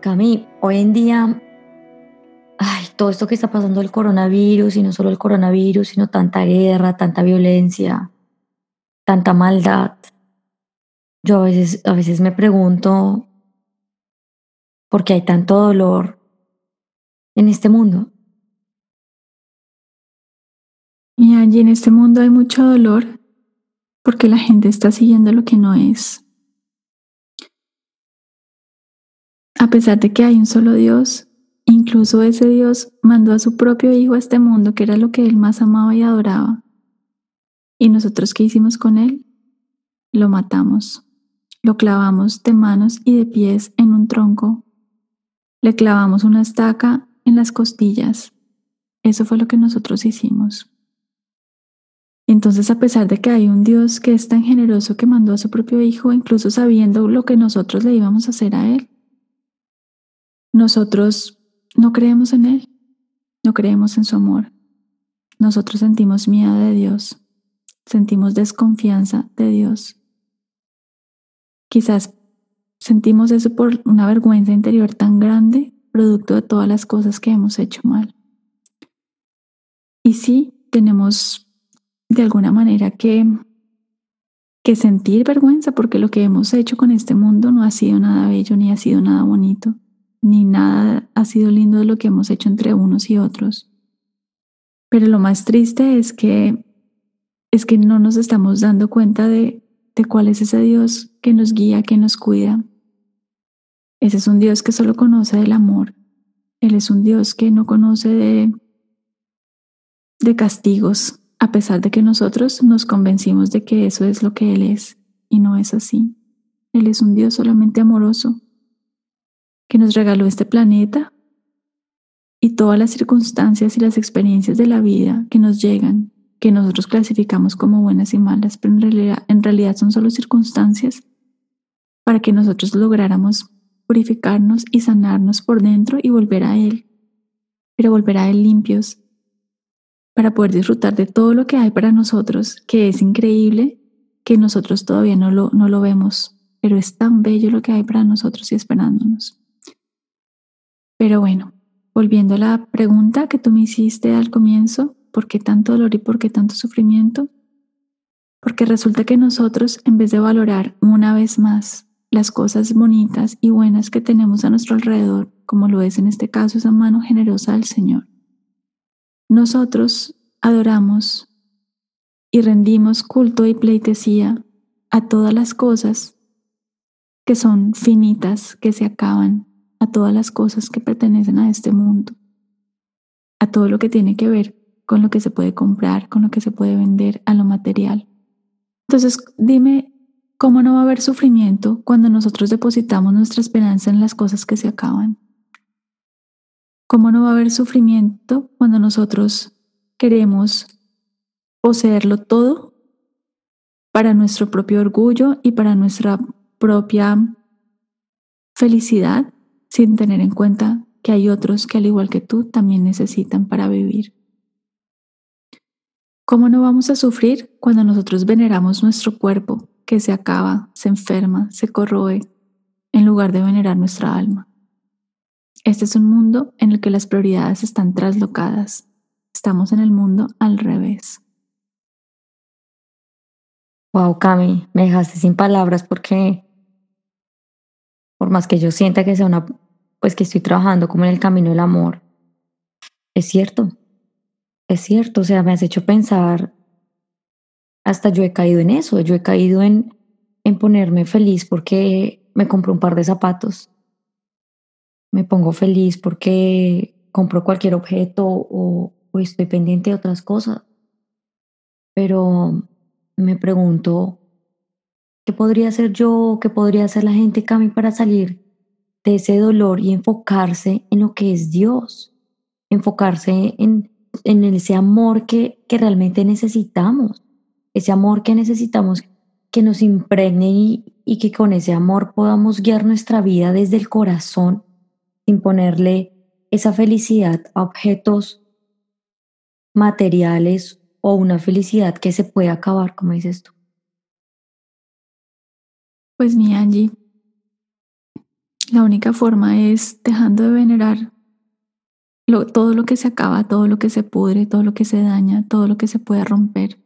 Cami, hoy en día, ay, todo esto que está pasando el coronavirus, y no solo el coronavirus, sino tanta guerra, tanta violencia, tanta maldad. Yo a veces, a veces me pregunto por qué hay tanto dolor en este mundo. Y allí en este mundo hay mucho dolor porque la gente está siguiendo lo que no es. A pesar de que hay un solo Dios, incluso ese Dios mandó a su propio Hijo a este mundo, que era lo que él más amaba y adoraba. ¿Y nosotros qué hicimos con él? Lo matamos. Lo clavamos de manos y de pies en un tronco. Le clavamos una estaca en las costillas. Eso fue lo que nosotros hicimos. Entonces, a pesar de que hay un Dios que es tan generoso que mandó a su propio Hijo, incluso sabiendo lo que nosotros le íbamos a hacer a Él, nosotros no creemos en Él, no creemos en su amor. Nosotros sentimos miedo de Dios, sentimos desconfianza de Dios. Quizás sentimos eso por una vergüenza interior tan grande, producto de todas las cosas que hemos hecho mal. Y sí, tenemos de alguna manera que, que sentir vergüenza porque lo que hemos hecho con este mundo no ha sido nada bello ni ha sido nada bonito ni nada ha sido lindo de lo que hemos hecho entre unos y otros. Pero lo más triste es que es que no nos estamos dando cuenta de, de cuál es ese Dios que nos guía, que nos cuida. Ese es un Dios que solo conoce del amor. Él es un Dios que no conoce de, de castigos, a pesar de que nosotros nos convencimos de que eso es lo que Él es, y no es así. Él es un Dios solamente amoroso, que nos regaló este planeta y todas las circunstancias y las experiencias de la vida que nos llegan, que nosotros clasificamos como buenas y malas, pero en realidad, en realidad son solo circunstancias para que nosotros lográramos purificarnos y sanarnos por dentro y volver a Él, pero volver a Él limpios, para poder disfrutar de todo lo que hay para nosotros, que es increíble, que nosotros todavía no lo, no lo vemos, pero es tan bello lo que hay para nosotros y esperándonos. Pero bueno, volviendo a la pregunta que tú me hiciste al comienzo, ¿por qué tanto dolor y por qué tanto sufrimiento? Porque resulta que nosotros, en vez de valorar una vez más las cosas bonitas y buenas que tenemos a nuestro alrededor, como lo es en este caso esa mano generosa del Señor, nosotros adoramos y rendimos culto y pleitesía a todas las cosas que son finitas, que se acaban, a todas las cosas que pertenecen a este mundo, a todo lo que tiene que ver con lo que se puede comprar, con lo que se puede vender, a lo material. Entonces, dime, ¿cómo no va a haber sufrimiento cuando nosotros depositamos nuestra esperanza en las cosas que se acaban? ¿Cómo no va a haber sufrimiento cuando nosotros queremos poseerlo todo para nuestro propio orgullo y para nuestra propia felicidad sin tener en cuenta que hay otros que al igual que tú también necesitan para vivir. ¿Cómo no vamos a sufrir cuando nosotros veneramos nuestro cuerpo que se acaba, se enferma, se corroe, en lugar de venerar nuestra alma? Este es un mundo en el que las prioridades están traslocadas. Estamos en el mundo al revés. Wow, Cami, me dejaste sin palabras porque por más que yo sienta que sea una, pues que estoy trabajando como en el camino del amor, es cierto, es cierto, o sea, me has hecho pensar, hasta yo he caído en eso, yo he caído en, en ponerme feliz porque me compro un par de zapatos, me pongo feliz porque compro cualquier objeto o, o estoy pendiente de otras cosas, pero me pregunto, ¿Qué podría hacer yo? ¿Qué podría hacer la gente, Cami, para salir de ese dolor y enfocarse en lo que es Dios? Enfocarse en, en ese amor que, que realmente necesitamos, ese amor que necesitamos que nos impregne y, y que con ese amor podamos guiar nuestra vida desde el corazón sin ponerle esa felicidad a objetos materiales o una felicidad que se puede acabar, como dices tú. Pues mi Angie, La única forma es dejando de venerar todo lo que se acaba, todo lo que se pudre, todo lo que se daña, todo lo que se puede romper.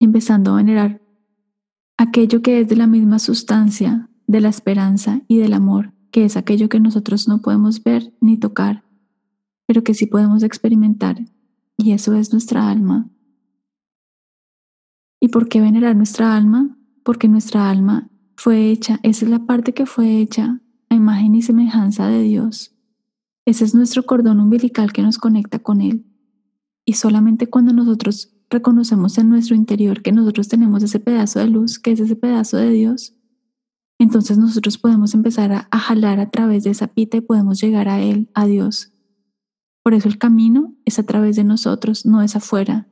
Empezando a venerar aquello que es de la misma sustancia de la esperanza y del amor, que es aquello que nosotros no podemos ver ni tocar, pero que sí podemos experimentar, y eso es nuestra alma. ¿Y por qué venerar nuestra alma? Porque nuestra alma fue hecha, esa es la parte que fue hecha a imagen y semejanza de Dios. Ese es nuestro cordón umbilical que nos conecta con Él. Y solamente cuando nosotros reconocemos en nuestro interior que nosotros tenemos ese pedazo de luz, que es ese pedazo de Dios, entonces nosotros podemos empezar a, jalar a través de esa pita y podemos llegar a Él, a Dios. Por eso el camino es a través de nosotros, no es afuera.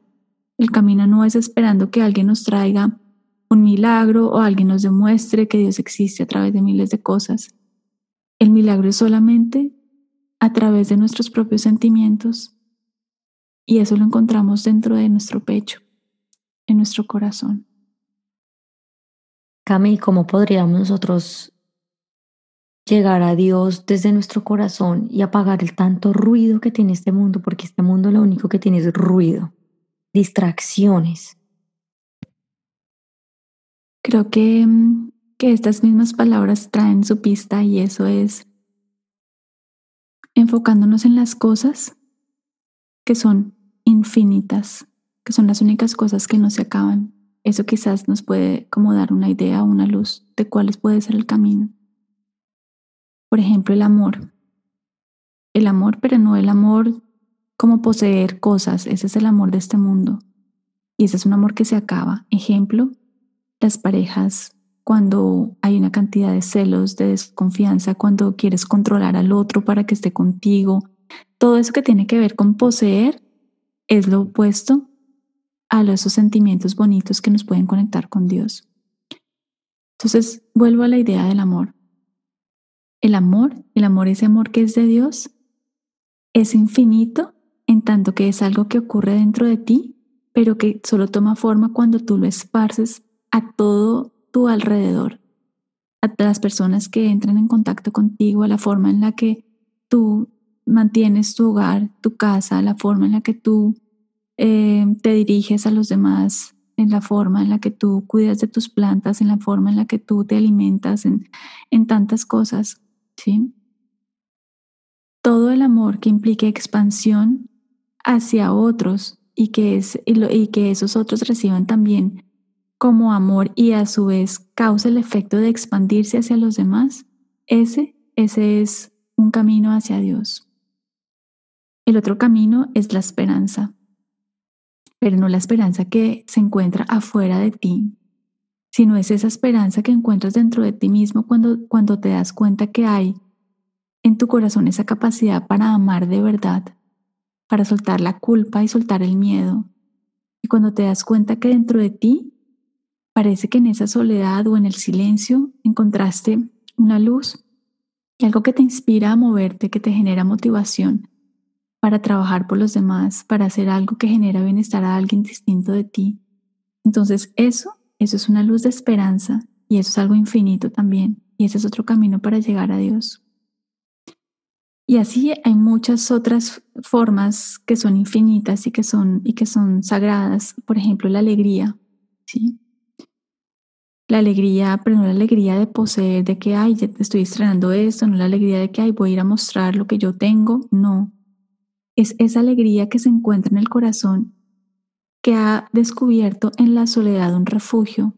El camino no es esperando que alguien nos traiga un milagro o alguien nos demuestre que Dios existe a través de miles de cosas. El milagro es solamente a través de nuestros propios sentimientos y eso lo encontramos dentro de nuestro pecho, en nuestro corazón. Cami, ¿cómo podríamos nosotros llegar a Dios desde nuestro corazón y apagar el tanto ruido que tiene este mundo? Porque este mundo lo único que tiene es ruido, distracciones. Creo que, mm, que estas mismas palabras traen su pista y eso es enfocándonos en las cosas que son infinitas, que son las únicas cosas que no se acaban. Eso quizás nos puede como dar una idea, una luz de cuáles puede ser el camino. Por ejemplo, el amor. El amor, pero no el amor como poseer cosas, ese es el amor de este mundo. Y ese es un amor que se acaba. Ejemplo, las parejas cuando hay una cantidad de celos, de desconfianza, cuando quieres controlar al otro para que esté contigo. Todo eso que tiene que ver con poseer es lo opuesto a esos sentimientos bonitos que nos pueden conectar con Dios. Entonces, vuelvo a la idea del amor. El amor, el amor, ese amor que es de Dios, es infinito en tanto que es algo que ocurre dentro de ti, pero que solo toma forma cuando tú lo esparces a todo tu alrededor, a las personas que entran en contacto contigo, a la forma en la que tú mantienes tu hogar, tu casa, la forma en la que tú eh, te diriges a los demás, en la forma en la que tú cuidas de tus plantas, en la forma en la que tú te alimentas, en, en tantas cosas, ¿sí? Todo el amor que implique expansión hacia otros y que, es, y que esos otros reciban también como amor y a su vez causa el efecto de expandirse hacia los demás, ese, ese es un camino hacia Dios. El otro camino es la esperanza, pero no la esperanza que se encuentra afuera de ti, sino es esa esperanza que encuentras dentro de ti mismo cuando, cuando te das cuenta que hay en tu corazón esa capacidad para amar de verdad, para soltar la culpa y soltar el miedo. Y cuando te das cuenta que dentro de ti Parece que en esa soledad o en el silencio encontraste una luz y algo que te inspira a moverte, que te genera motivación para trabajar por los demás, para hacer algo que genera bienestar a alguien distinto de ti. Entonces eso, eso es una luz de esperanza y eso es algo infinito también y ese es otro camino para llegar a Dios. Y así hay muchas otras formas que son infinitas y que son, y que son sagradas. Por ejemplo, la alegría. ¿sí? La alegría, pero no la alegría de poseer, de que, ay, ya te estoy estrenando esto, no la alegría de que, ay, voy a ir a mostrar lo que yo tengo, no. Es esa alegría que se encuentra en el corazón que ha descubierto en la soledad un refugio,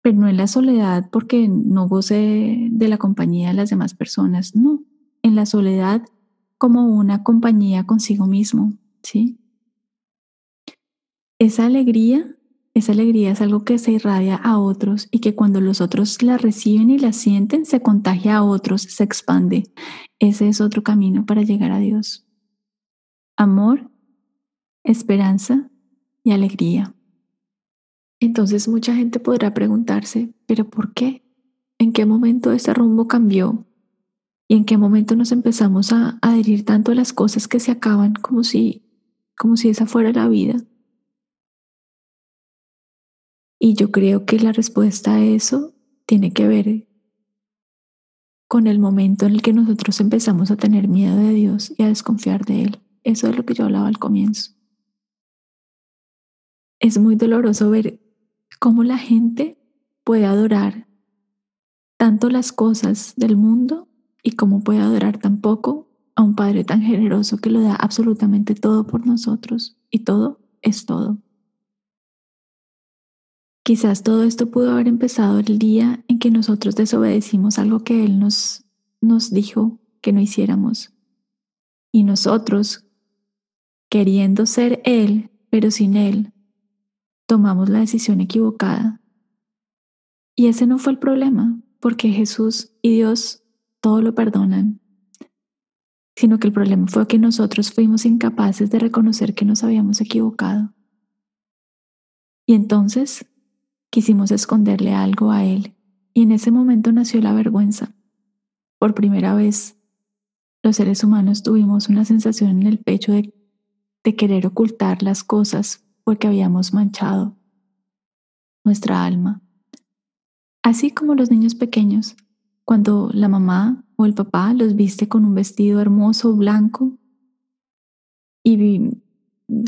pero no en la soledad porque no goce de la compañía de las demás personas, no, en la soledad como una compañía consigo mismo, ¿sí? Esa alegría esa alegría es algo que se irradia a otros y que cuando los otros la reciben y la sienten, se contagia a otros, se expande. Ese es otro camino para llegar a Dios. Amor, esperanza y alegría. Entonces mucha gente podrá preguntarse, ¿pero por qué? ¿En qué momento ese rumbo cambió? ¿Y en qué momento nos empezamos a adherir tanto a las cosas que se acaban como si, como si esa fuera la vida? Y yo creo que la respuesta a eso tiene que ver con el momento en el que nosotros empezamos a tener miedo de Dios y a desconfiar de Él. Eso es lo que yo hablaba al comienzo. Es muy doloroso ver cómo la gente puede adorar tanto las cosas del mundo y cómo puede adorar tampoco a un Padre tan generoso que lo da absolutamente todo por nosotros y todo es todo. Quizás todo esto pudo haber empezado el día en que nosotros desobedecimos algo que Él nos, nos dijo que no hiciéramos. Y nosotros, queriendo ser Él, pero sin Él, tomamos la decisión equivocada. Y ese no fue el problema, porque Jesús y Dios todo lo perdonan, sino que el problema fue que nosotros fuimos incapaces de reconocer que nos habíamos equivocado. Y entonces quisimos esconderle algo a él y en ese momento nació la vergüenza. Por primera vez, los seres humanos tuvimos una sensación en el pecho de, querer ocultar las cosas porque habíamos manchado nuestra alma. Así como los niños pequeños, cuando la mamá o el papá los viste con un vestido hermoso, blanco y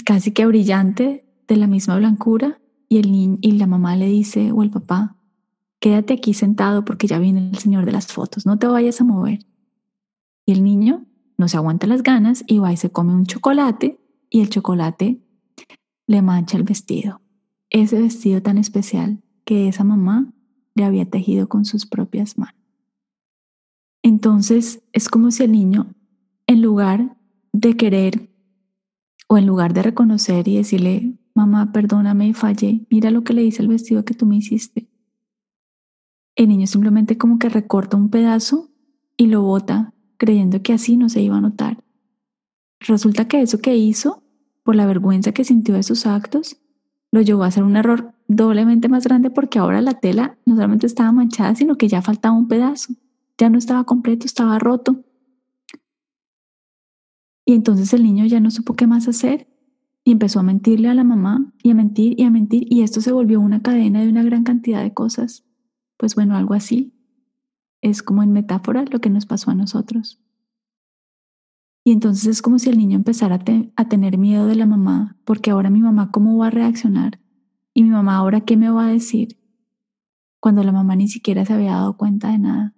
casi que brillante, de la misma blancura, y, el y la mamá le dice, o el papá, quédate aquí sentado porque ya viene el señor de las fotos, no te vayas a mover. Y el niño no se aguanta las ganas y va y se come un chocolate y el chocolate le mancha el vestido. Ese vestido tan especial que esa mamá le había tejido con sus propias manos. Entonces es como si el niño, en lugar de querer o en lugar de reconocer y decirle, mamá, perdóname, fallé, mira lo que le dice el vestido que tú me hiciste. El niño simplemente como que recorta un pedazo y lo bota creyendo que así no se iba a notar. Resulta que eso que hizo, por la vergüenza que sintió de sus actos, lo llevó a hacer un error doblemente más grande porque ahora la tela no solamente estaba manchada, sino que ya faltaba un pedazo. Ya no estaba completo, estaba roto. Y entonces el niño ya no supo qué más hacer y empezó a mentirle a la mamá y a mentir y a mentir y esto se volvió una cadena de una gran cantidad de cosas. Pues bueno, algo así. Es como en metáfora lo que nos pasó a nosotros. Y entonces es como si el niño empezara a, tener miedo de la mamá, porque ahora mi mamá cómo va a reaccionar y mi mamá ahora qué me va a decir, cuando la mamá ni siquiera se había dado cuenta de nada.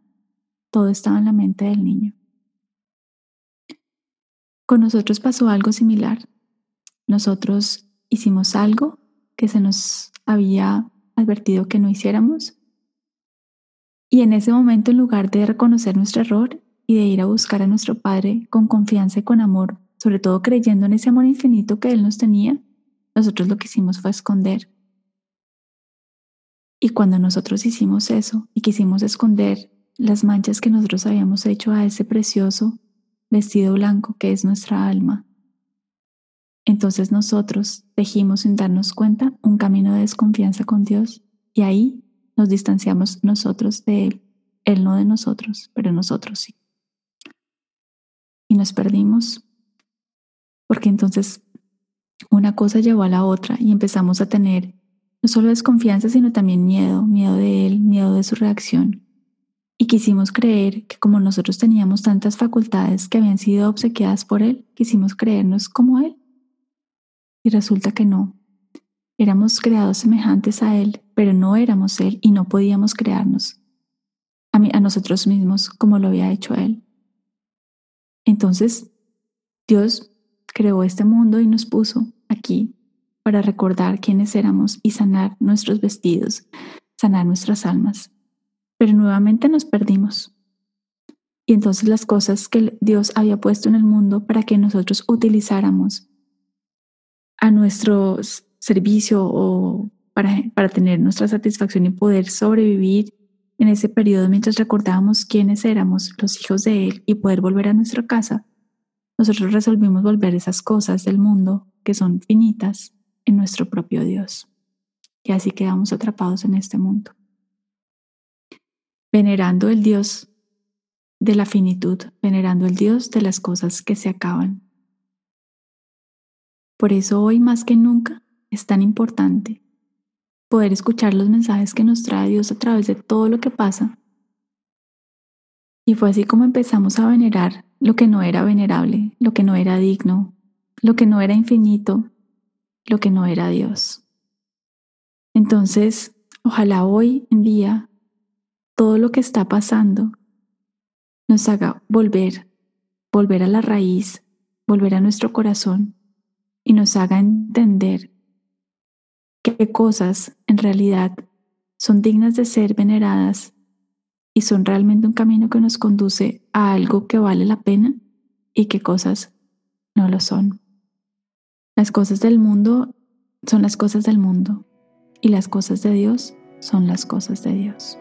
Todo estaba en la mente del niño. Con nosotros pasó algo similar nosotros hicimos algo que se nos había advertido que no hiciéramos. Y en ese momento, en lugar de reconocer nuestro error y de ir a buscar a nuestro Padre con confianza y con amor, sobre todo creyendo en ese amor infinito que Él nos tenía, nosotros lo que hicimos fue esconder. Y cuando nosotros hicimos eso y quisimos esconder las manchas que nosotros habíamos hecho a ese precioso vestido blanco que es nuestra alma, entonces nosotros tejimos sin darnos cuenta un camino de desconfianza con Dios y ahí nos distanciamos nosotros de Él. Él no de nosotros, pero nosotros sí. Y nos perdimos porque entonces una cosa llevó a la otra y empezamos a tener no solo desconfianza, sino también miedo, miedo de Él, miedo de su reacción. Y quisimos creer que como nosotros teníamos tantas facultades que habían sido obsequiadas por Él, quisimos creernos como Él y resulta que no. Éramos creados semejantes a Él, pero no éramos Él y no podíamos crearnos a, a nosotros mismos como lo había hecho Él. Entonces, Dios creó este mundo y nos puso aquí para recordar quiénes éramos y sanar nuestros vestidos, sanar nuestras almas. Pero nuevamente nos perdimos. Y entonces las cosas que Dios había puesto en el mundo para que nosotros utilizáramos a nuestro servicio o para, para tener nuestra satisfacción y poder sobrevivir en ese periodo mientras recordábamos quiénes éramos los hijos de Él y poder volver a nuestra casa, nosotros resolvimos volver esas cosas del mundo que son finitas en nuestro propio Dios. Y así quedamos atrapados en este mundo. Venerando el Dios de la finitud, venerando el Dios de las cosas que se acaban, por eso hoy más que nunca es tan importante poder escuchar los mensajes que nos trae Dios a través de todo lo que pasa Y fue así como empezamos a venerar lo que no era venerable, lo que no era digno, lo que no era infinito, lo que no era Dios. Entonces, ojalá hoy en día todo lo que está pasando nos haga volver, volver a la raíz, volver a nuestro corazón y nos haga entender qué cosas en realidad son dignas de ser veneradas y son realmente un camino que nos conduce a algo que vale la pena y qué cosas no lo son. Las cosas del mundo son las cosas del mundo y las cosas de Dios son las cosas de Dios.